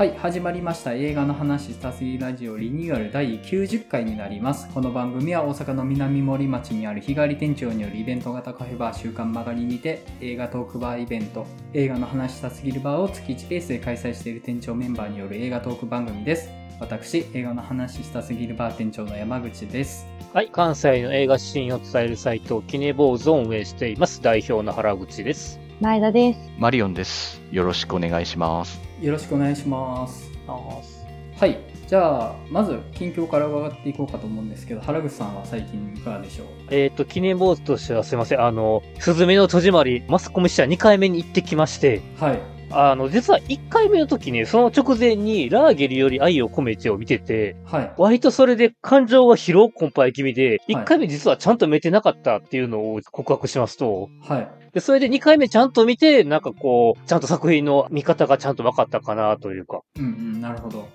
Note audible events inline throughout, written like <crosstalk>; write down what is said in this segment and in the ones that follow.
はい、始まりました。映画の話したすぎラジオリニューアル第90回になります。この番組は大阪の南森町にある日帰り店長によるイベント型カフェバー週刊曲がりにて映画トークバーイベント、映画の話したすぎるバーを月1ペースで開催している店長メンバーによる映画トーク番組です。私、映画の話したすぎるバー店長の山口です。はい。関西の映画シーンを伝えるサイト、キネボーズを運営しています。代表の原口です。前田です。マリオンです。よろしくお願いします。よろしくお願いします。はい。じゃあ、まず、近況から伺っていこうかと思うんですけど、原口さんは最近いかがでしょう？えっ、と、記念坊主としてはすいません。あの、すずめの戸締まり、マスコミ社2回目に行ってきまして、はい。あの、実は1回目の時に、その直前に、ラーゲリより愛を込めてを見てて、はい。割とそれで感情が疲労困憊気味で、はい1回目実はちゃんと見てなかったっていうのを告白しますと、はい。で、それで2回目ちゃんと見て、なんかこう、ちゃんと作品の見方がちゃんと分かったかなというか。うんうん、なるほど。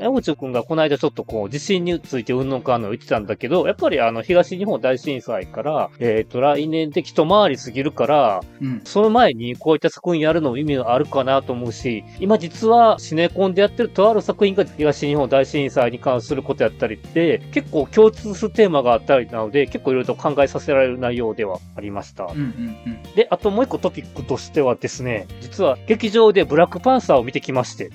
山口くんがこの間ちょっとこう、地震についてうんぬんかんぬん言ってたんだけど、やっぱりあの、東日本大震災から、えっ、と、来年で一回り過ぎるから、うん。その前にこういった作品やるのも意味があるかなと思うし、今実はシネコンでやってるとある作品が東日本大震災に関することやったりって、結構共通するテーマがあったりなので、結構いろいろと考えさせられる内容ではありました。うんうんうん。で、あともう一個トピックとしてはですね、実は劇場でブラックパンサーを見てきまして、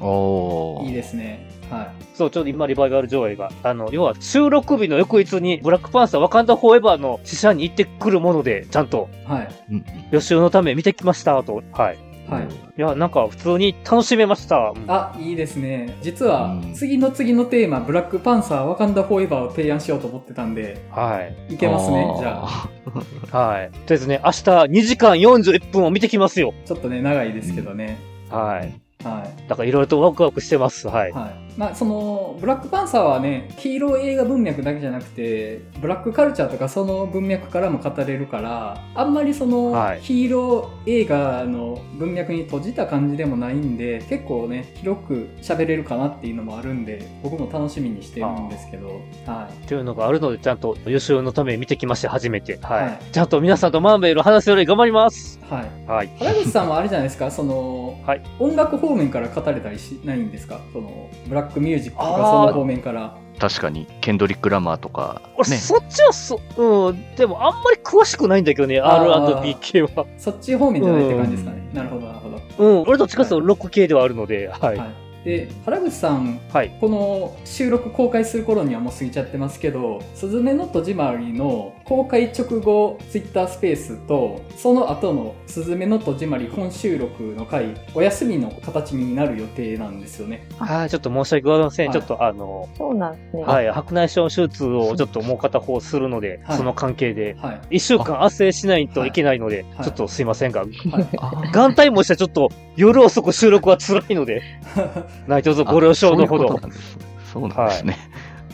お。いいですね。はそう、ちょうど今リバイバル上映が、あの、要は収録日の翌日にブラックパンサーワカンダフォーエバーの試写に行ってくるもので、ちゃんとい。はい。うん予習のため見てきました、と。はい。はい。いや、なんか普通に楽しめました。うんあ、いいですね。実はうん、次の次のテーマ、ブラックパンサー、ワカンダフォーエバーを提案しようと思ってたんで、はい。いけますねじゃあ、<laughs> はい。とりあえずね、明日2時間41分を見てきますよ。ちょっとね、長いですけどね。はい。はい。だからいろいろとワクワクしてます。はい。はい。まあ、その、ブラックパンサーはね、ヒーロー映画文脈だけじゃなくて、ブラックカルチャーとかその文脈からも語れるから、あんまりその、はいヒーロー映画の文脈に閉じた感じでもないんで、結構ね、広く喋れるかなっていうのもあるんで、僕も楽しみにしてるんですけど、はい。というのがあるので、ちゃんと予習のために見てきまして、初めて。はい。はいちゃんと皆さんとマンベル話すように頑張ります。はい。はい。原口さんはあれじゃないですか、その、はい音楽方面から語れたりしないんですか？その、ブラックミュージックとかその方面から。確かに、ケンドリック・ラマーとか、俺、ね。そっちはそ、うん、でもあんまり詳しくないんだけどね、R&B 系は。そっち方面じゃないって感じですかね。なるほど、なるほど。うん、俺どっちかというとロック系ではあるので、はい。はい。で、原口さん、はい。この収録公開する頃にはもう過ぎちゃってますけど、すずめの戸締まりの公開直後ツイッタースペースと、その後のすずめの戸締まり本収録の回、お休みの形になる予定なんですよね。はい、ちょっと申し訳ございません。はいちょっとあの、そうなんですね。はい、白内障手術をちょっともう片方するので、はいその関係で、はい。一週間圧制しないといけないので、はいちょっとすいませんが、はい。あ眼帯もしてちょっと夜遅く収録は辛いので、<laughs> 何卒ご了承のほどあそう。なんですそうなんですね。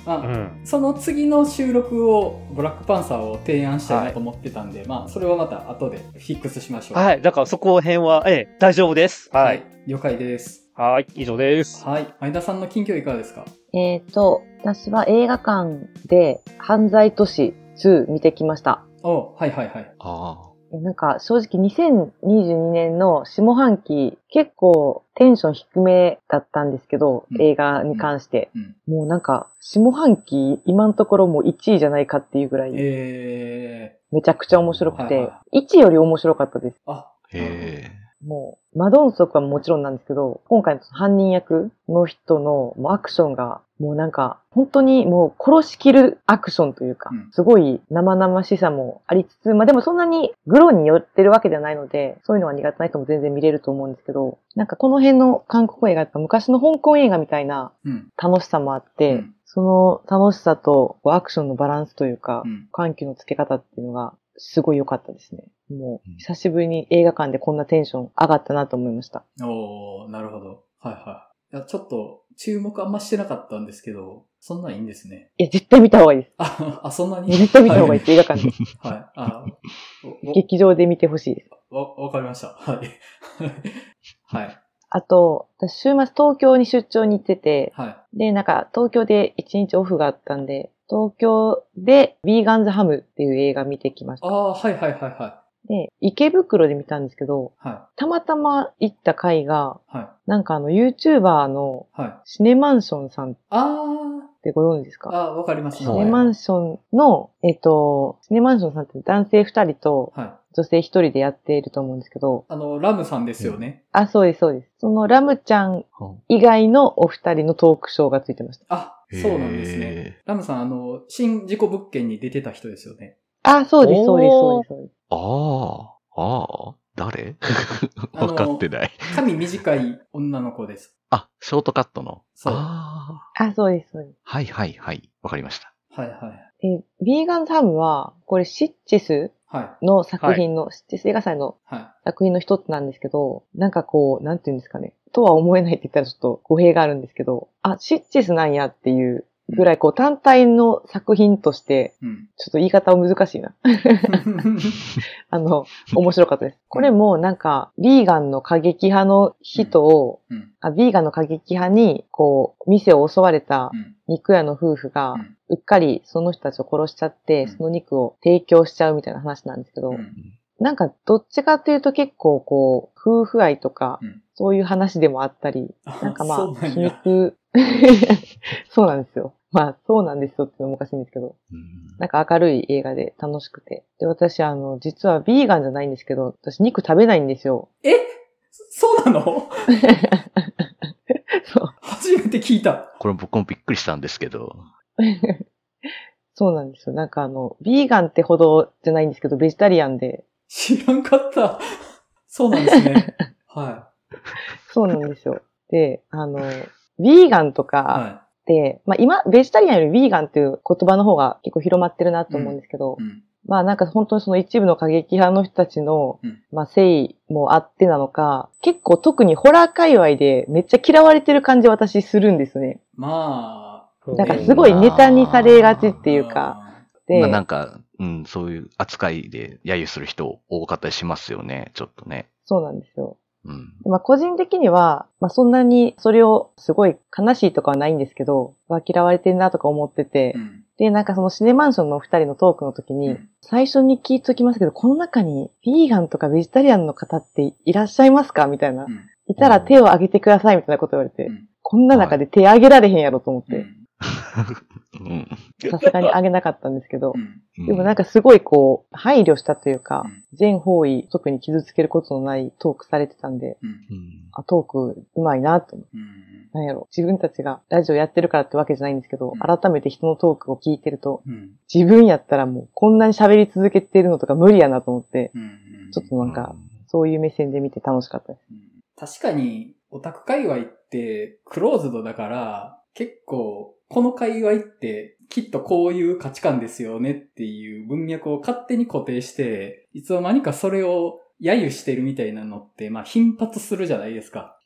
まあうん。その次の収録をブラックパンサーを提案したいなと思ってたんで、まあそれはまた後でフィックスしましょう。はい、だからそこ辺は、ええ、大丈夫です。はい。。了解です。はい、以上です。はい。前田さんの近況いかがですか？えっ、と、私は映画館で犯罪都市2見てきました。おはいはいはい。あえなんか正直2022年の下半期結構テンション低めだったんですけど、うん映画に関して。うん。もうなんか下半期今のところもう1位じゃないかっていうぐらいえめちゃくちゃ面白くてはいは、1位より面白かったです。ー、あ、ーへもう、マドンソクはもちろんなんですけど、今回の犯人役の人のもうアクションが、もうなんか、本当にもう殺しきるアクションというか、うんすごい生々しさもありつつ、まあでもそんなにグロに寄ってるわけではないので、そういうのは苦手な人も全然見れると思うんですけど、なんかこの辺の韓国映画って昔の香港映画みたいなうん。楽しさもあって、うんその楽しさとアクションのバランスというか、うん。緩急のつけ方っていうのがすごい良かったですね。もう久しぶりに映画館でこんなテンション上がったなと思いました。おー、なるほど。はいはい。いや、ちょっと、注目あんましてなかったんですけど、そんなんいいんですね。いや、絶対見た方がいいです。あ、あ、そんなに？絶対見た方がいいです、映画館で。<laughs> はい。あお劇場で見てほしいです。おわ、わかりました。はい。<laughs> はい。あと、私週末東京に出張に行ってて、はい。で、なんか東京で一日オフがあったんで、東京でビーガンズハムっていう映画見てきました。ああ、はいはいはいはで、池袋で見たんですけど、はたまたま行った回が、い。はい。なんかあの YouTuber のはい。シネマンションさんっあてご存知ですー。か？あー、わかりますシはいネマンションの、えっと、シネマンションさんって男性二人とはい。女性一人でやっていると思うんですけど、あの、ラムさんですよね。あ、そうです、そうです。そのラムちゃんは以外のお二人のトークショーがついてました。あ、そうなんですね。へラムさん、あの、新事故物件に出てた人ですよね。あ、そうです、そうです、そうですそうです。ーああ、ああ、誰分かってない。髪短い女の子です。あ、ショートカットの。そうああ、そうです、そうです。あ、はいはいはい。わかりました。はいはい。で、ビーガンサムは、これシッチスはい。の作品の、シッチス映画祭のは作品の一つなんですけど、なんかこう、なんていうんですかね。とは思えないって言ったらちょっと語弊があるんですけど、あ、シッチスなんやっていうぐらいこう単体の作品として。ちょっと言い方は難しいな。<laughs> あの、面白かったです。これもなんか、ビーガンの過激派の人を、うん。あビーガンの過激派に、こう、店を襲われたうん。肉屋の夫婦が、うっかりその人たちを殺しちゃって、うんその肉を提供しちゃうみたいな話なんですけど、うんなんかどっちかというと結構こう、夫婦愛とか、うんそういう話でもあったり、なんかまあ、皮や。肉、<laughs> そうなんですよ。まあ、そうなんですよっていうのもおかしいんですけど、うんなんか明るい映画で楽しくて。で、私あの、実はビーガンじゃないんですけど、私肉食べないんですよ。え？そうなの？<laughs> そう。初めて聞いた。これ僕もびっくりしたんですけど。<laughs> そうなんですよ。なんかあの、ビーガンってほどじゃないんですけど、ベジタリアンで、知らんかった。そうなんですね。はそうなんですよ。で、あの、ビーガンとい。かはって、まあ今、ベジタリアンよりビーガンっていう言葉の方が結構広まってるなと思うんですけど、い。うん。まあなんか本当にその一部の過激派の人たちの、うんまあ誠意もあってなのか、結構特にホラー界隈でめっちゃ嫌われてる感じ私するんですね。まあ。なんかすごいネタにされがちっていうか、で、まあなんか、うん、そういう扱いで揶揄する人多かったりしますよね、ちょっとね。そうなんですよ。うん。まあ個人的には、まあそんなにそれをすごい悲しいとかはないんですけど、は嫌われてるなとか思ってて、うん。で、なんかそのシネマンションのお二人のトークの時に、うん最初に聞いときますけど、この中にビーガンとかベジタリアンの方っていらっしゃいますかみたいな。うんいたら手を挙げてくださいみたいなこと言われて、うんこんな中で手挙げられへんやろと思っうて。さすがに挙げなかったんですけど。う、ん。でもなんかすごいこう、配慮したというかうん、全方位特に傷つけることのないトークされてたんで、あ、トークうまいなと思って。やろ。自分たちがラジオやってるからってわけじゃないんですけど、うん。改めて人のトークを聞いてると、うん。自分やったらもうこんなに喋り続けてるのとか無理やなと思って、うん。ちょっとなんか、そういう目線で見て楽しかったです。うん。確かに、オタク界隈ってクローズドだから、結構、この界隈ってきっとこういう価値観ですよねっていう文脈を勝手に固定して、いつの間にかそれを揶揄してるみたいなのって、まあ頻発するじゃないですか。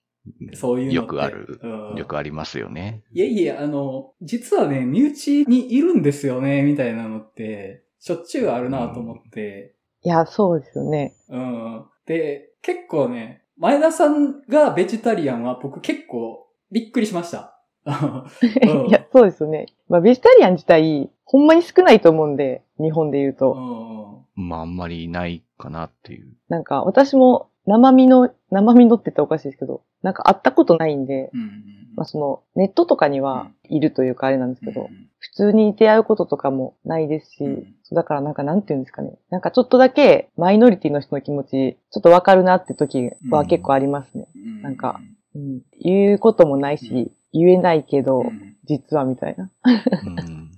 そういうのって。よくあるうんよくありますよね。いえいえ、あの、実はね、身内にいるんですよね、みたいなのって、しょっちゅうあるなと思って、いや、そうですよね。うん。で、結構ね、前田さんがベジタリアンは僕結構びっくりしました。うん <laughs> いや、そうですよね。まあ、ベジタリアン自体、ほんまに少ないと思うんで、日本で言ううと。んまああんまりいないかなっていう。なんか、私も生身の、生身のって言ったらおかしいですけど、なんか会ったことないんで、うんうんまあ、その、ネットとかにはいるというかあれなんですけど、うん普通に出会うこととかもないですし、うんそうだからなんかなんて言うんですかね。なんかちょっとだけマイノリティの人の気持ち、ちょっとわかるなって時は結構ありますね。うんなんかうん。言うこともないし、言えないけど、うん実はみたいなうん、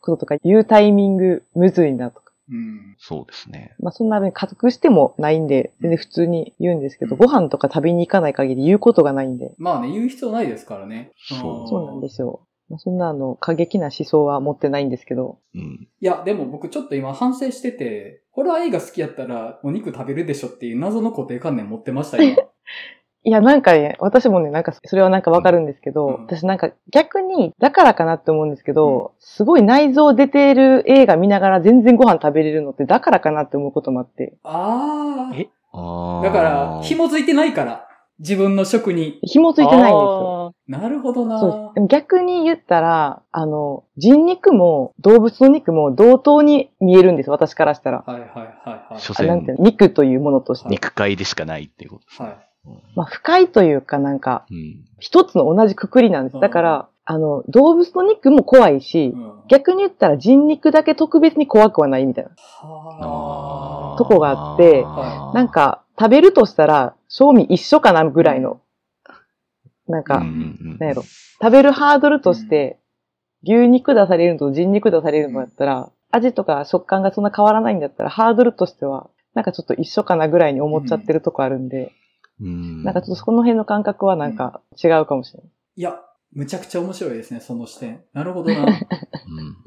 こととか言うタイミングむずいなとか。うんそうですね。まあそんなに隠してもないんで、全然普通に言うんですけど、うんご飯とか食べに行かない限り言うことがないんで、まあね、言う必要ないですからね。そうそうなんですよ。まあ、そんなあの、過激な思想は持ってないんですけど、うん。いや、でも僕ちょっと今反省してて、ホラー映画好きやったらお肉食べるでしょっていう謎の固定観念持ってましたよ。<laughs> いや、なんかね、私もね、なんか、それはなんかわかるんですけど、うん私なんか逆に、だからかなって思うんですけど、すごい内臓出てる映画見ながら全然ご飯食べれるのって、だからかなって思うこともあって。ああ。え？あーだから、紐づいてないから。自分の職に。紐ついてないんですよ。なるほどなそうで逆に言ったら、あの、人肉も動物の肉も同等に見えるんです、私からしたら。はいはいはいはい。所あなんていう詮、の肉というものとして。肉塊でしかないっていうことですね。はい。まあ、不快というかなんか、うん。一つの同じくくりなんです。だから、あの、動物の肉も怖いしう、ん。逆に言ったら人肉だけ特別に怖くはないみたいな。はあ。とこがあってはなん、か、食べるとしたら、賞味一緒かなぐらいの。なんか、うんうんうんなんやろ。食べるハードルとして、牛肉出されるのと人肉出されるのだったら、味とか食感がそんな変わらないんだったら、ハードルとしては、なんかちょっと一緒かなぐらいに思っちゃってるとこあるんで、うんなんかちょっとその辺の感覚はなんか違うかもしれない。いや、むちゃくちゃ面白いですね、その視点。なるほどな。うん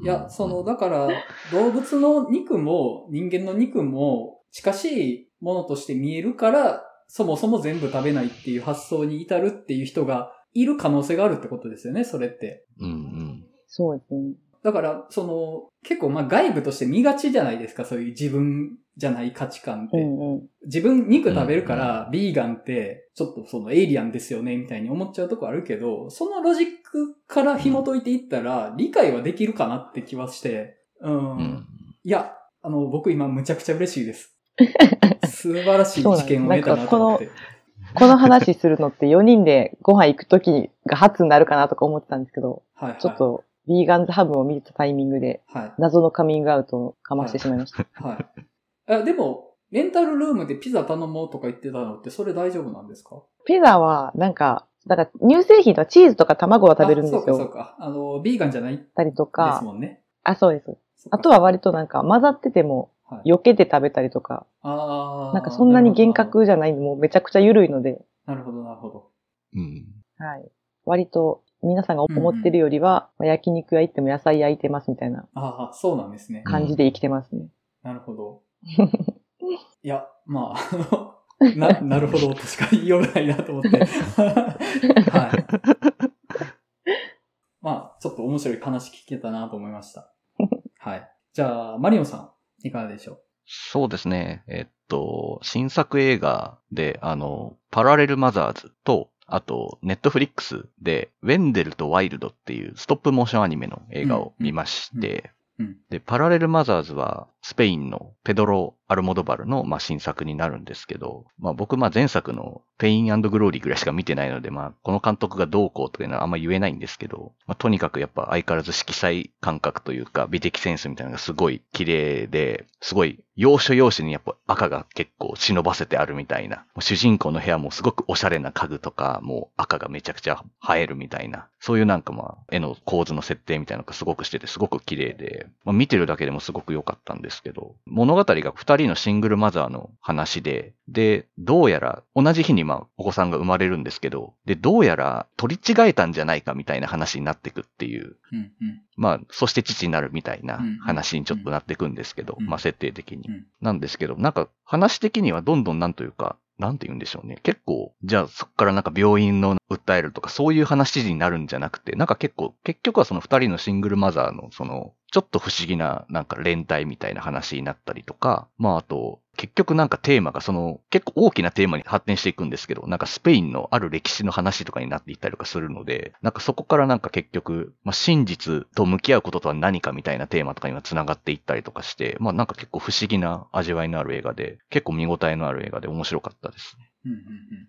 いや、その、だから、動物の肉も人間の肉も近しいものとして見えるから、そもそも全部食べないっていう発想に至るっていう人がいる可能性があるってことですよね、それって。うんうん。そうですね。だから、その、結構まあ外部として見がちじゃないですか、そういう自分じゃない価値観って。うんうん。自分肉食べるから、ビーガンって、ちょっとそのエイリアンですよね、みたいに思っちゃうとこあるけど、そのロジックから紐解いていったら、理解はできるかなって気はして、うん。うんいや、あの、僕今むちゃくちゃ嬉しいです。<laughs> 素晴らしい知見を得たなと思って。この話するのって4人でご飯行くときが初になるかなとか思ってたんですけど、はい、はい。ちょっ。と、ビーガンズハブを見たタイミングで、はい。謎のカミングアウトをかましてしまいました。はい。あでも、レンタルルームでピザ頼もうとか言ってたのって、それ大丈夫なんですか？ピザは、なんか、だから乳製品とかチーズとか卵は食べるんですあそうかそうよ。か。あの、ビーガンじゃないでたりとすか、もんね。あ、そうです。あとは割となんか混ざってても、はい、避けて食べたりとか、あーなんかそんなに厳格じゃないんで、もうめちゃくちゃ緩いので、なるほど、なるほど。うん。はい。割と皆さんが思ってるよりは、まあ焼肉屋行っても野菜焼いてますみたいなああ、そうなんですね。感じで生きてますね。なるほど。いや、まあ、<laughs> な、なるほどとしか言いようがないなと思って。はい。まあ、ちょっと面白い話聞けたなと思いました。はい。じゃあ、マリオンさん、いかがでしょう？そうですね。えっと、新作映画で、あの、パラレルマザーズと、あと、 Netflix で、ウェンデルとワイルドっていうストップモーションアニメの映画を見まして、うん。で、パラレルマザーズは、スペインのペドロ・アルモドバルの、まあ、新作になるんですけど、まあ、僕、まあ、前作のペイングローリーぐらいしか見てないので、まあ、この監督がどうこうというのはあんま言えないんですけど、まあ、とにかくやっぱ相変わらず色彩感覚というか、美的センスみたいなのがすごい綺麗で、すごい、要所要所にやっぱ赤が結構忍ばせてあるみたいな、主人公の部屋もすごくおしゃれな家具とか、もう赤がめちゃくちゃ映えるみたいな、そういうなんかまあ、絵の構図の設定みたいなのがすごくしてて、すごく綺麗で、まあ、見てるだけでもすごく良かったんですけど、物語が二人のシングルマザーの話で、で、どうやら同じ日にまあお子さんが生まれるんですけど、で、どうやら取り違えたんじゃないかみたいな話になってくっていう、うん、うん。まあ、そして父になるみたいなうん話にちょっとなってくんですけど、うんまあ設定的にう。ん。なんですけど、なんか話的にはどんどんなんというか、なんて言うんでしょうね。結構、じゃあそこからなんか病院の訴えるとかそういう話になるんじゃなくて、なんか結構、結局はその二人のシングルマザーのその、ちょっと不思議ななんか連帯みたいな話になったりとか、まああと、結局なんかテーマがその、結構大きなテーマに発展していくんですけど、なんかスペインのある歴史の話とかになっていったりとかするので、なんかそこからなんか結局、まあ真実と向き合うこととは何かみたいなテーマとかには繋がっていったりとかして、まあなんか結構不思議な味わいのある映画で、結構見応えのある映画で面白かったですね。うん、うん、う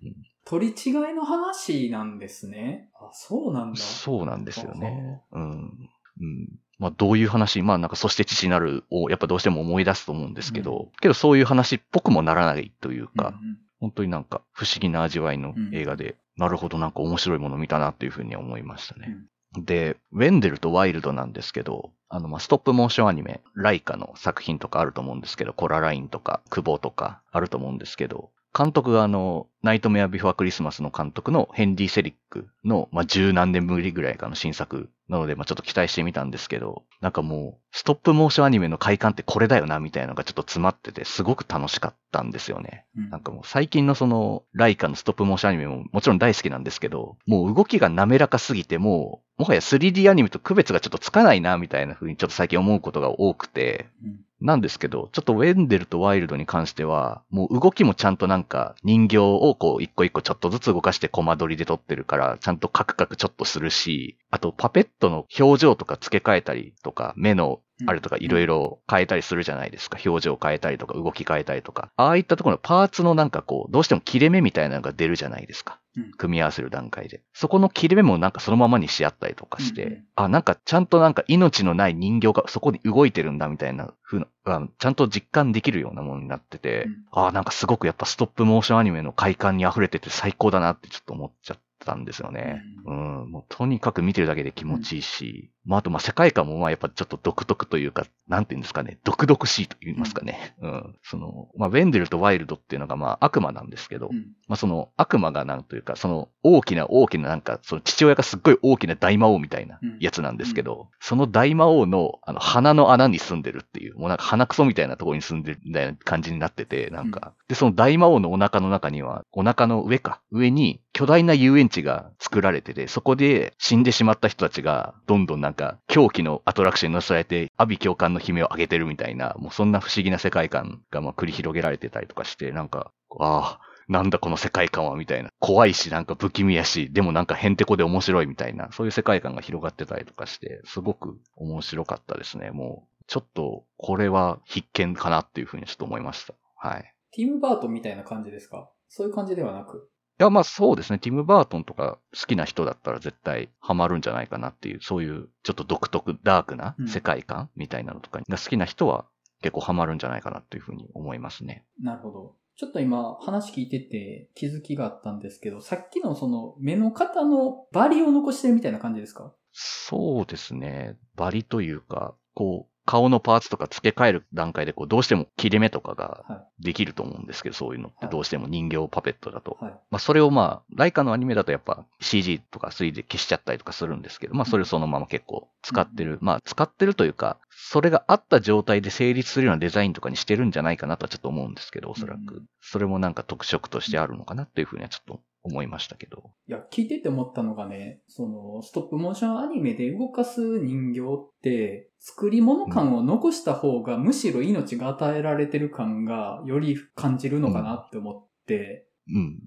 ん。取り違いの話なんですね。あ、そうなんだ。そうなんですよね。うん。うん。まあどういう話、まあなんかそして父になるをやっぱどうしても思い出すと思うんですけど、けどそういう話っぽくもならないというか、うんうん本当になんか不思議な味わいの映画で、なるほどなんか面白いもの見たなっていうふうに思いましたね。で、ウェンデルとワイルドなんですけど、あの、まあ、ストップモーションアニメ、ライカの作品とかあると思うんですけど、コララインとか、クボとかあると思うんですけど、監督があの、ナイトメアビフォークリスマスの監督のヘンリー・セリックの、まあ、十何年ぶりぐらいかの新作なので、まあ、ちょっと期待してみたんですけど、なんかもう、ストップモーションアニメの快感ってこれだよな、みたいなのがちょっと詰まってて、すごく楽しかったんですよね。うん。なんかもう最近のその、ライカのストップモーションアニメももちろん大好きなんですけど、もう動きが滑らかすぎて、もう、もはや 3D アニメと区別がちょっとつかないな、みたいな風にちょっと最近思うことが多くて、うんなんですけど、ちょっとウェンデルとワイルドに関しては、もう動きもちゃんとなんか人形をこう一個一個ちょっとずつ動かしてコマ撮りで撮ってるから、ちゃんとカクカクちょっとするし、あとパペットの表情とか付け替えたりとか、目のあれとかいろいろ変えたりするじゃないですか。表情変えたりとか動き変えたりとか。ああいったところのパーツのなんかこう、どうしても切れ目みたいなのが出るじゃないですか。うん組み合わせる段階で。そこの切れ目もなんかそのままにし合ったりとかして、あ、なんかちゃんとなんか命のない人形がそこに動いてるんだみたいな風な、あちゃんと実感できるようなものになってて、うんあ、なんかすごくやっぱストップモーションアニメの快感に溢れてて最高だなってちょっと思っちゃったんですよね。うん、もうとにかく見てるだけで気持ちいいし、まああとまあ世界観もまあやっぱちょっと独特というか、なんていうんですかね、独々しいと言いますかね。うん。その、まあウェンデルとワイルドっていうのがまあ悪魔なんですけど、うん。まあその悪魔がなんというか、その大きな大きななんか、その父親がすっごい大きな大魔王みたいなやつなんですけど、その大魔王のあの鼻の穴に住んでるっていう、もうなんか鼻くそみたいなところに住んでるみたいな感じになってて、なんか、で、その大魔王のお腹の中には、お腹の上か、上に巨大な遊園地が作られてて、そこで死んでしまった人たちが、どんどんなんか、か狂気のアトラクションに乗せられて、阿鼻教官の悲鳴を上げてるみたいな、もうそんな不思議な世界観がまあ繰り広げられてたりとかして、なんか、ああ、なんだこの世界観はみたいな。怖いし、なんか不気味やし、でもなんかヘンテコで面白いみたいな、そういう世界観が広がってたりとかして、すごく面白かったですね。もう、ちょっと、これは必見かなっていうふうにちょっと思いました。はい。ティム・バートみたいな感じですか？そういう感じではなく。いや、まあそうですね。ティム・バートンとか好きな人だったら絶対ハマるんじゃないかなっていう、そういうちょっと独特、ダークな世界観みたいなのとかが好きな人は結構ハマるんじゃないかなっていうふうに思いますね。なるほど。ちょっと今話聞いてて気づきがあったんですけど、さっきのその目の型のバリを残してるみたいな感じですか？そうですね。バリというか、こう、顔のパーツとか付け替える段階で、こう、どうしても切れ目とかがはできると思うんですけど、そういうのってはいどうしても人形パペットだと。はい。まあ、それをまあ、ライカのアニメだとやっぱ CG とか 3D で消しちゃったりとかするんですけど、まあ、それをそのまま結構使ってる。まあ、使ってるというか、それがあった状態で成立するようなデザインとかにしてるんじゃないかなとはちょっと思うんですけど、おそらうんく。それもなんか特色としてあるのかなっていうふうにはちょっと思いましたけど。いや、聞いてて思ったのがね、その、ストップモーションアニメで動かす人形って、作り物感を残した方が、むしろ命が与えられてる感が、より感じるのかなって思って、うん、うん。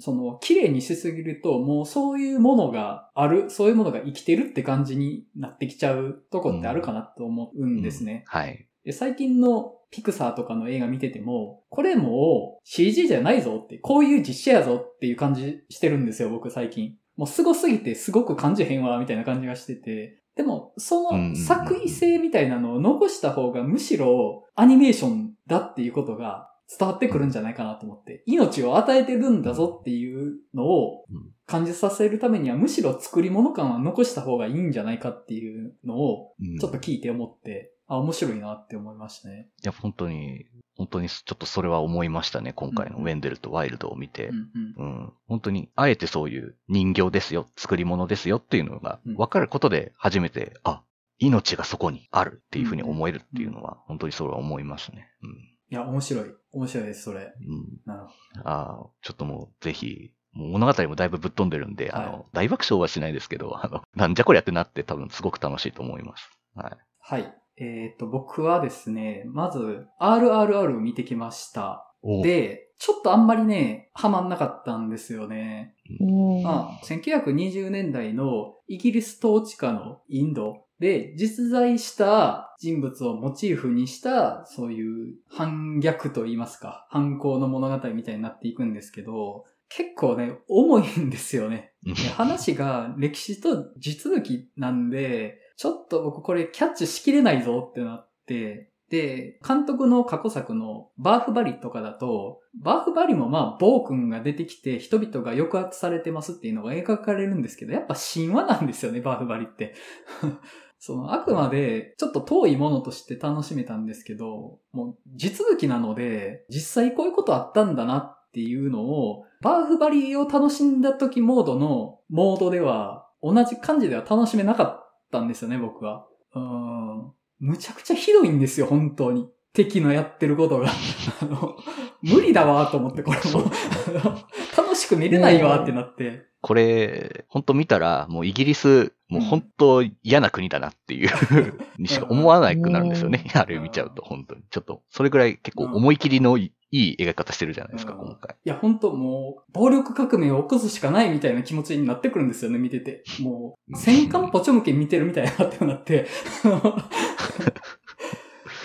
その、綺麗にしすぎると、もうそういうものがある、そういうものが生きてるって感じになってきちゃうとこってあるかなと思うんですね。はい。で最近のピクサーとかの映画見てても、これもう CG じゃないぞって、こういう実写やぞっていう感じしてるんですよ、僕最近。もう凄すぎてすごく感じへんわ、みたいな感じがしてて。でも、その作為性みたいなのを残した方がむしろアニメーションだっていうことが伝わってくるんじゃないかなと思って。命を与えてるんだぞっていうのをうん感じさせるためにはむしろ作り物感は残した方がいいんじゃないかっていうのをうんちょっと聞いて思って、あ、面白いなって思いましたね。いや、本当に、本当にちょっとそれは思いましたね。今回のウェンデルとワイルドを見て。うんうん。うん。本当に、あえてそういう人形ですよ、作り物ですよっていうのがうん分かることで初めて、あ、命がそこにあるっていうふうに思えるっていうのは、本当にそれは思いますね。いや、面白い。面白いです、それ。うん。うん。なるほああ、ちょっともうぜひ、物語もだいぶぶっ飛んでるんで、あはいの、大爆笑はしないですけど、あの、なんじゃこりゃってなって多分すごく楽しいと思います。はい。ど。はい。えっ、と、僕はですね、まず、RRR を見てきました。おで、ちょっとあんまりね、ハマんなかったんですよね。うん。まあ、1920年代のイギリス統治下のインドで実在した人物をモチーフにした、そういう反逆と言いますか、反抗の物語みたいになっていくんですけど、結構ね、重いんですよね。話が歴史と地続きなんで、ちょっと僕これキャッチしきれないぞってなって、で、監督の過去作のバーフバリとかだと、バーフバリもまあ、暴君が出てきて人々が抑圧されてますっていうのが描かれるんですけど、やっぱ神話なんですよね、バーフバリって。<laughs> その、あくまで、ちょっと遠いものとして楽しめたんですけど、もう、地続きなので、実際こういうことあったんだなっていうのを、バーフバリを楽しんだ時モードのモードでは、同じ感じでは楽しめなかったんですよね、僕は。うーん。むちゃくちゃひどいんですよ、本当に。敵のやってることが。<laughs> あの、無理だわと思って、これも。<laughs> 楽しく見れないわってなって。これ、本当見たら、もうイギリスもう本当嫌な国だなっていう <laughs> にしか思わなくなるんですよね。あれ見ちゃうと、本当に。ちょっと、それぐらい結構思い切りのいい描き方してるじゃないですか、うん今回。いや、本当もう、暴力革命を起こすしかないみたいな気持ちになってくるんですよね、見てて。<laughs> もう、戦艦ポチョムケ見てるみたいなってなって。<laughs>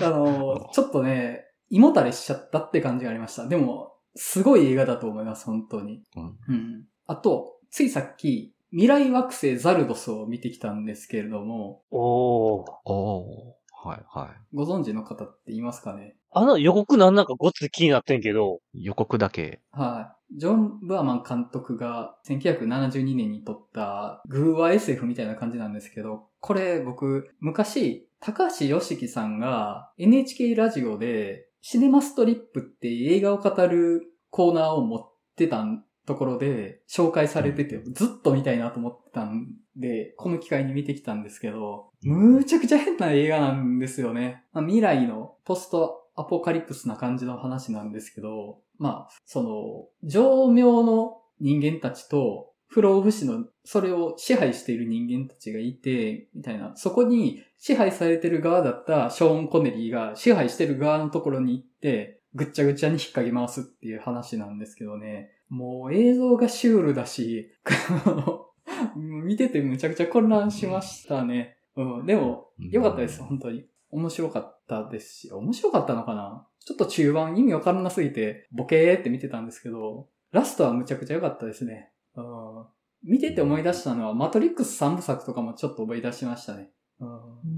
あの、ちょっとね、胃もたれしちゃったって感じがありました。でも、すごい映画だと思います、本当に。うんうん。あと、ついさっき、未来惑星ザルドスを見てきたんですけれども、おー。おー。はい、はご存知の方っていますかね？あの予告なんなんかごっつ気になってんけど、い。予告だけ。はい。ジョン・ブアーマン監督が1972年に撮ったグーワ SF みたいな感じなんですけど、これ僕、昔、高橋良樹さんが NHK ラジオでシネマストリップって映画を語るコーナーを持ってたところで紹介されてて、ずっと見たいなと思ってたんで、この機会に見てきたんですけど、むちゃくちゃ変な映画なんですよね。まあ、未来のポストアポカリプスな感じの話なんですけど、まあ、その、上名の人間たちと、不老不死の、それを支配している人間たちがいて、みたいな、そこに支配されてる側だったショーン・コネリーが支配してる側のところに行って、ぐっちゃぐちゃに引っ掛け回すっていう話なんですけどね、もう映像がシュールだし、<laughs> 見ててむちゃくちゃ混乱しましたね。うん、でも、良かったです、本当に。面白かったですし、面白かったのかな？ちょっと中盤意味わからなすぎて、ボケーって見てたんですけど、ラストはむちゃくちゃ良かったですね。うん、見てて思い出したのは、マトリックス3部作とかもちょっと思い出しましたね。うん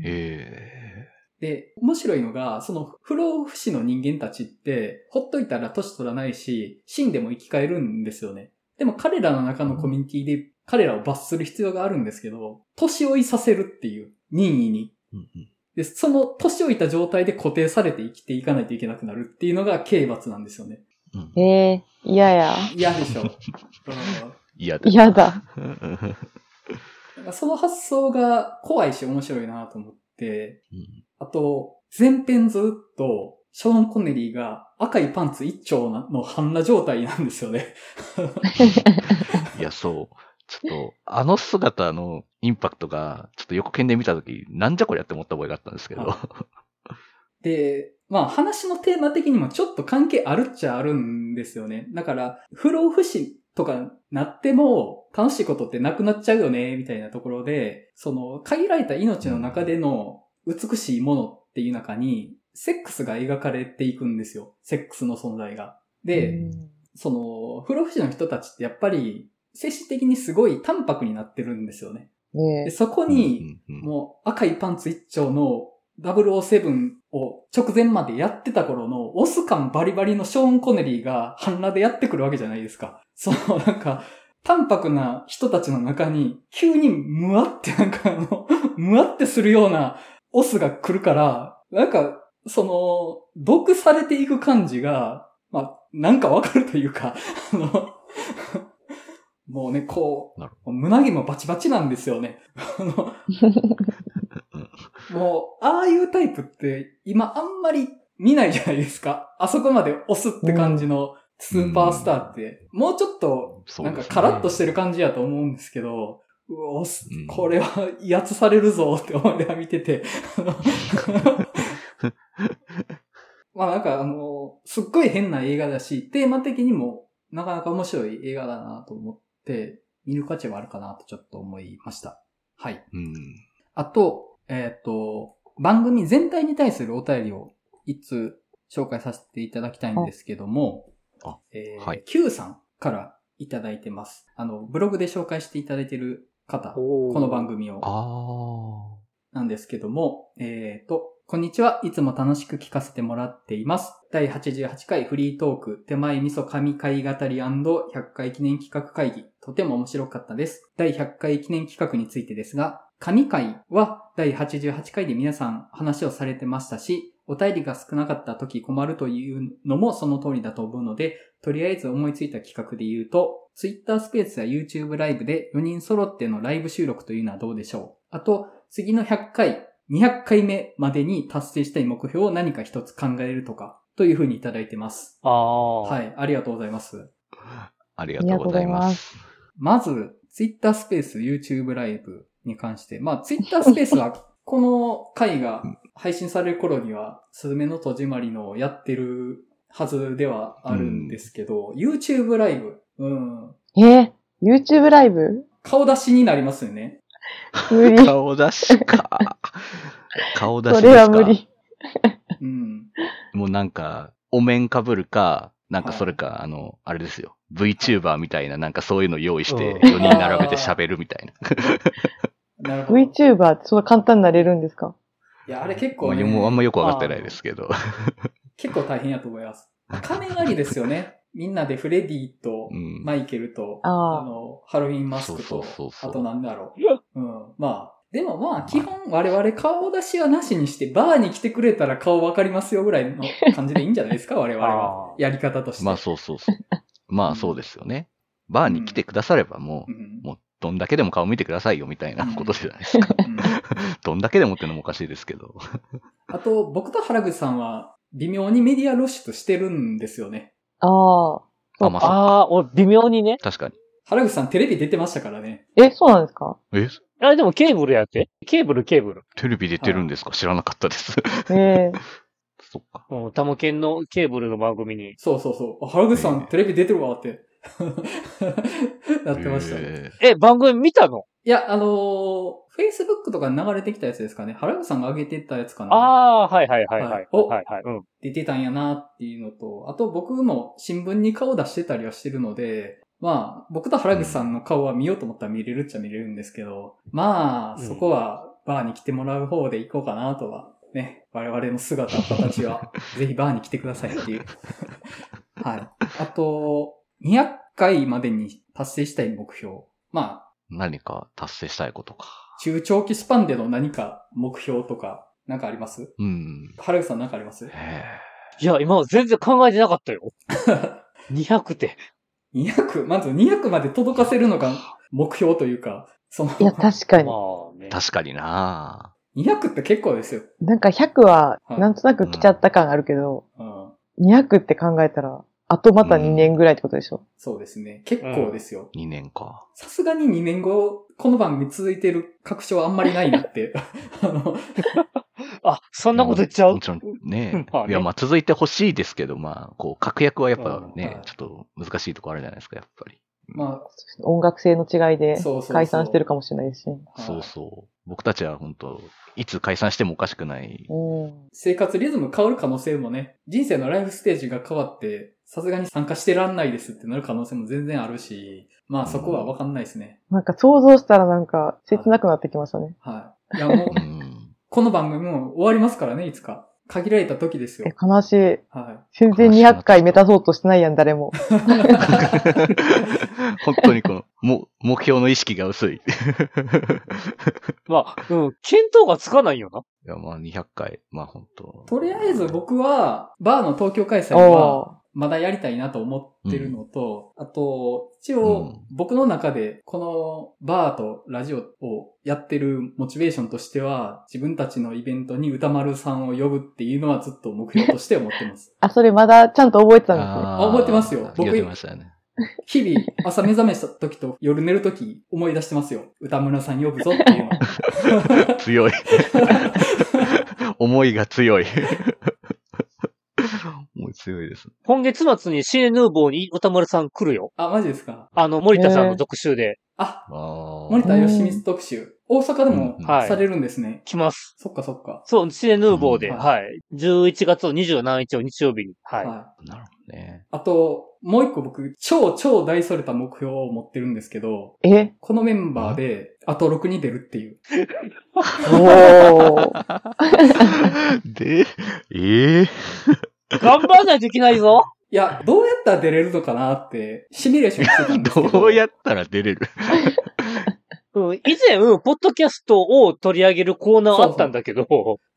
へで、面白いのが、その不老不死の人間たちって、ほっといたら年取らないし、死んでも生き返るんですよね。でも彼らの中のコミュニティで彼らを罰する必要があるんですけど、年老いさせるっていう、任意に。ー。うんうんで、その年老いた状態で固定されて生きていかないといけなくなるっていうのが刑罰なんですよね。うんええ嫌や。嫌でしょ。う <laughs> ん嫌だ。嫌だ。その発想が怖いし面白いなと思って、うんあと、前編ずっと、ショーン・コネリーが赤いパンツ一丁の半裸状態なんですよね。<laughs> いや、そう。ちょっと、あの姿のインパクトが、ちょっと横剣で見たとき、なんじゃこりゃって思った覚えがあったんですけど。で、まあ話のテーマ的にもちょっと関係あるっちゃあるんですよね。だから、不老不死とかなっても楽しいことってなくなっちゃうよね、みたいなところで、その限られた命の中での美しいものっていう中に、セックスが描かれていくんですよ。セックスの存在が。で、その、不老不死の人たちってやっぱり、精神的にすごい淡白になってるんですよね。ねでそこに、もう赤いパンツ一丁の007を直前までやってた頃のオス感バリバリのショーン・コネリーが半裸でやってくるわけじゃないですか。そのなんか、淡白な人たちの中に急にムワってなんかあの、<laughs> ムワってするようなオスが来るから、なんか、その、毒されていく感じが、まあ、なんかわかるというか、あの、もうね、こう、胸毛もバチバチなんですよね。<laughs> もう、ああいうタイプって今あんまり見ないじゃないですか。あそこまで押すって感じのスーパースターって、もうちょっと、なんかカラッとしてる感じやと思うんですけど、うわ押すうんこれは威圧されるぞって思いながら見てて。<laughs> まあなんかあの、すっごい変な映画だし、テーマ的にもなかなか面白い映画だなと思って、見る価値はあるかなとちょっと思いました。はい。うん。あと、えっ、と、番組全体に対するお便りを一通紹介させていただきたいんですけども、あえーはい Q さんからいただいてます。あの、ブログで紹介していただいている方、ここの番組をあなんですけども、えっ、と、こんにちは。いつも楽しく聞かせてもらっています。第88回フリートーク、手前味噌神回語り &100 回記念企画会議、とても面白かったです。第100回記念企画についてですが、神回は第88回で皆さん話をされてましたし、お便りが少なかった時困るというのもその通りだと思うので、とりあえず思いついた企画で言うと、Twitter スペースや YouTube ライブで4人揃ってのライブ収録というのはどうでしょうあと、次の100回、200回目までに達成したい目標を何か一つ考えるとか、というふうにいただいてます。ああ。。はいい、ありがとうございます。あ。ありがとうございます。まず、Twitter スペース、YouTube ライブに関して。まあ、ツイッタースペースは、この回が配信される頃には、スズメの戸締まりのをやってるはずではあるんですけど、YouTube ライブ、うん。え ?YouTube ライブ？顔出しになりますよね。無理。顔出しか。<laughs> 顔出しそですか？れは無理。うん。もうなんか、お面かぶるか、なんかそれか、あの、あれですよ。VTuber みたいな、なんかそういうの用意して、うん4人並べて喋るみたいな。<laughs> なるほど。い VTuber ってそんな簡単になれるんですか？や、あれ結構、ね、もうあんまよくわかってないですけど。<laughs> 結構大変やと思います。仮面ありですよね。みんなでフレディとうんマイケルと、あーの、ハロウィンマスクそうと、そうそうそうあとなんだろう。うん。まあ、でもまあ、基本我々顔出しはなしにして、バーに来てくれたら顔わかりますよぐらいの感じでいいんじゃないですか <laughs> 我々はやり方として。まあそうそうそう。まあそうですよね。バーに来てくださればもうんう、もうどんだけでも顔見てくださいよみたいなことじゃないですか。うん <laughs> どんだけでもってのもおかしいですけど。あと、僕と原口さんは、微妙にメディア露出してるんですよね。ああ。あ、まあああ、俺微妙にね。確かに。原口さんテレビ出てましたからね。え、そうなんですか？え？あれでもケーブルやって。ケーブル、ケーブル。テレビ出てるんですか？知らなかったです。ええ <laughs> そっか。うん、タモケンのケーブルの番組に。そうそうそう。あ原口さえんテレビ出てるわって。<laughs> やってましたね。ええ、番組見たの？いや、あのー、Facebook とかに流れてきたやつですかね。原口さんが上げてたやつかな。ああー、はいはいはいはい。はいおはいはい。うん。出てたんやなっていうのと、あと僕も新聞に顔出してたりはしてるので、まあ、僕と原口さんの顔は見ようと思ったら見れるっちゃ見れるんですけど、まあ、うんそこはバーに来てもらう方で行こうかなとは、ね、我々の姿、形は、<laughs> ぜひバーに来てくださいっていう。はい。あと、200回までに達成したい目標。まあ、何か達成したいことか。中長期スパンでの何か目標とか、なんかあります？うん。原口さんなんかあります？いや、今は全然考えてなかったよ。<laughs> 200って。200、まず200まで届かせるのが目標というか、その、いや、確かにま。あね。確かにな200って結構ですよ。なんか100は、はいなんとなく来ちゃった感あるけど、うん。200って考えたら、あとまた2年ぐらいってことでしょ？そうですね。結構ですよ。2年か。さすがに2年後、この番組続いてる確証はあんまりないなって。<laughs> あの、<laughs> あ、そんなこと言っちゃう？もちろんねいや、まあ続いてほしいですけど、まあ、こう、確約はやっぱね、うんちょっと難しいとこあるじゃないですか、やっぱり。ま音楽性の違いで解散してるかもしれないし。あ、そうはいそう。僕たちは本当いつ解散してもおかしくない。うん。生活リズム変わる可能性もね、人生のライフステージが変わって、さすがに参加してらんないですってなる可能性も全然あるし、まあそこはわかんないですね。なんか想像したらなんか切なくなってきましたね。はい。いやもうう、ん。この番組も終わりますからね、いつか。限られた時ですえよ。、悲しい。は全然200回目指そうとしてないやん、誰も。本当にこの、も、目標の意識が薄い。い <laughs> まあ、うん、見当がつかないよな。や、まあ200回。まあ本当い。とりあえず僕は、バーの東京開催は、おまだやりたいなと思ってるのと、あと、一う応ん、僕の中で、このバーとラジオをやってるモチベーションとしては、自分たちのイベントに歌丸さんを呼ぶっていうのはずっと目標として思ってます。あ、それまだちゃんと覚えてたんですね。ああ覚えてますよ僕言ってましたよね。日々、朝目覚めした時と夜寝る時思い出してますよ。歌村さん呼ぶぞっていうの。<laughs> 強い。<laughs> 思いが強い。強いです。今月末にシエヌーボーに歌丸さん来るよ。あ、マジですか？あの、森田さんの特集であ。森田義光特集。大阪でもうんはいされるんですね。来ます。そっかそっか。そう、シエヌーボーで、うんはい。11月の27日を日曜日に。はい。はい。なるほどね。あと、もう一個僕、超超大それた目標を持ってるんですけど、え？このメンバーで、あと6に出るっていう。おー。<laughs> で、ええ頑張らないといけないぞ。いや、どうやったら出れるのかなって、シミュレーションしてたんですけど。<laughs> どうやったら出れる？<laughs> うん、以前、うんポッドキャストを取り上げるコーナーあったんだけど、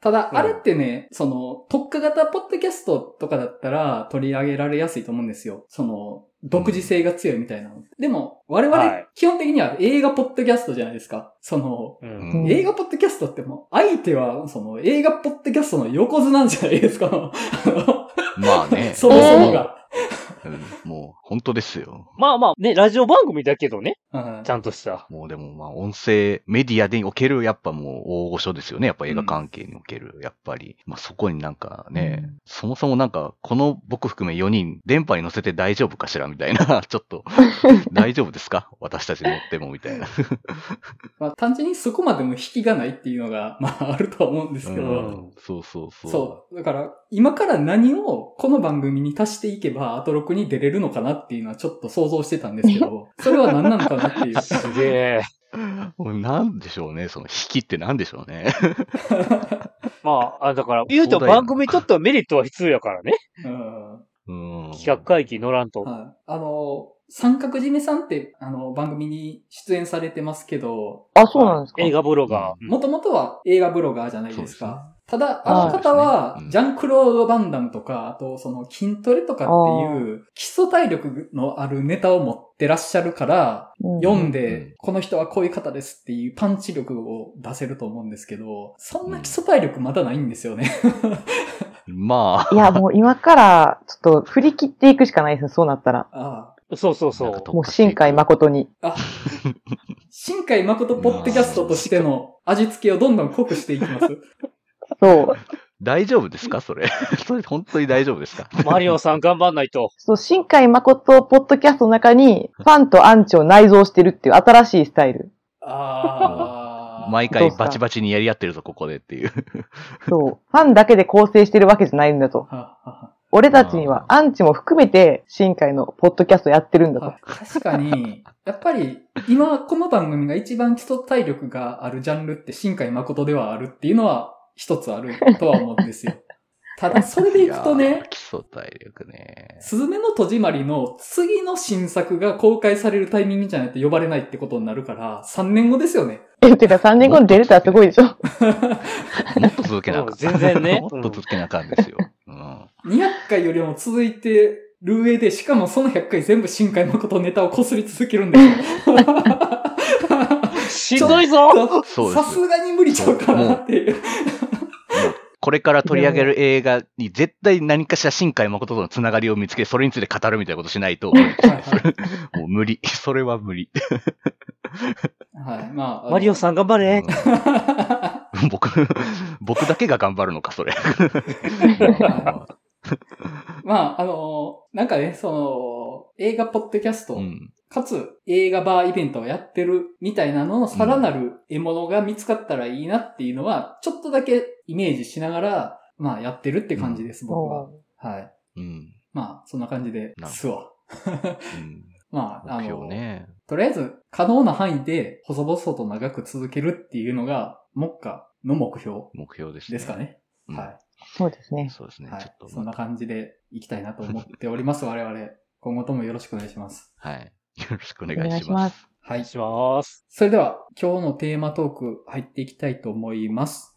ただ、うんあれってね、その、特化型ポッドキャストとかだったら取り上げられやすいと思うんですよ。その、独自性が強いみたいなの。でも、我々はい、基本的には映画ポッドキャストじゃないですか。その、うんうん映画ポッドキャストってもう、相手は、その、映画ポッドキャストの横綱じゃないですか。<laughs> まあね。<laughs> そもそもが。うんもう、本当ですよ。まあまあ、ね、ラジオ番組だけどね、うんちゃんとした。もうでもまあ、音声、メディアでおける、やっぱもう大御所ですよね。やっぱ映画関係における、やっぱり。まあそこになんかね、うんそもそもなんか、この僕含め4人、電波に乗せて大丈夫かしらみたいな、<laughs> ちょっと、大丈夫ですか？私たち乗ってもみたいな。<laughs> まあ、単純にそこまでも引きがないっていうのが、まあ、あるとは思うんですけど、うんそうそうそう。そう。だから、今から何をこの番組に足していけば、アトロクに出れるのかなっていうのはちょっと想像してたんですけど、<laughs> それは何なのかなっていう。すげえ。なんでしょうね、その引きってなんでしょうね。<laughs> まあ、あだから、言うと番組にとってはメリットは必要やからね。うんうん。企画会議乗らんと。はい。あの、三角締めさんって、あの、番組に出演されてますけど、あ、そうなんですか映画ブロガー。もともとは映画ブロガーじゃないですそうか。ただ、あの方はジャンクロード・バンダムとか、あと、その筋トレとかっていう、基礎体力のあるネタを持ってらっしゃるから、うん読んうんで、この人はこういう方ですっていうパンチ力を出せると思うんですけど、そんな基礎体力まだないんですよね。<laughs> まあ、いや、もう今から、ちょっと振り切っていくしかないですね、そうなったら。あそうそうそう。もう新海誠に。あ。あ、新海誠ポッドキャストとしての味付けをどんどん濃くしていきます。そう。<laughs> 大丈夫ですか？それ。<laughs> それ本当に大丈夫ですか？<laughs> マリオさん頑張んないと。そう、新海誠ポッドキャストの中に、ファンとアンチを内蔵してるっていう新しいスタイル。ああ。毎回バチバチにやり合ってるぞ、ここでっていう。そう。ファンだけで構成してるわけじゃないんだと。俺たちにはアンチも含めて、新海のポッドキャストやってるんだと。は確かに、やっぱり、今、この番組が一番基礎体力があるジャンルって、新海誠ではあるっていうのは、一つあるとは思うんですよ。<laughs> ただ、それでいくとねー、基礎体力ね。すずめの戸締まりの次の新作が公開されるタイミングじゃないと呼ばれないってことになるから、3年後ですよね。え、てか3年後に出れたらすごいでしょ。もっと続けなあかん。<laughs> 全然ねもっと続けなあかんですよ。うん。200回よりも続いてる上で、しかもその100回全部新海誠ネタを擦り続けるんですよ。<laughs> しんどいぞさすがに無理ちゃうかなっていう。これから取り上げる映画に絶対何かしら新海誠とのつながりを見つけ、それについて語るみたいなことしないと、もう無理。それは無理。い。はい。まあ。マリオさん頑張れ。うん僕、僕だけが頑張るのか、それ。<laughs> まあ、あの、なんかね、その、映画ポッドキャスト、うん。かつ映画バーイベントをやってるみたいなののさらなる獲物が見つかったらいいなっていうのは、ちょっとだけイメージしながら、まあやってるって感じです、僕は。はい。うん。まあ、そんな感じですわ。<laughs> うんまあ、あ目の、標ね。とりあえず、可能な範囲で、細々と長く続けるっていうのが、目下の目標目標です、ですか。ね。うんはそうですね。そうですい。ね。はいちょっと。そんな感じでいきたいなと思っております、我々。今後ともよろしくお願いします。はい。よろしくおお願い願いします。はい。します。それでは、今日のテーマトーク入っていきたいと思います。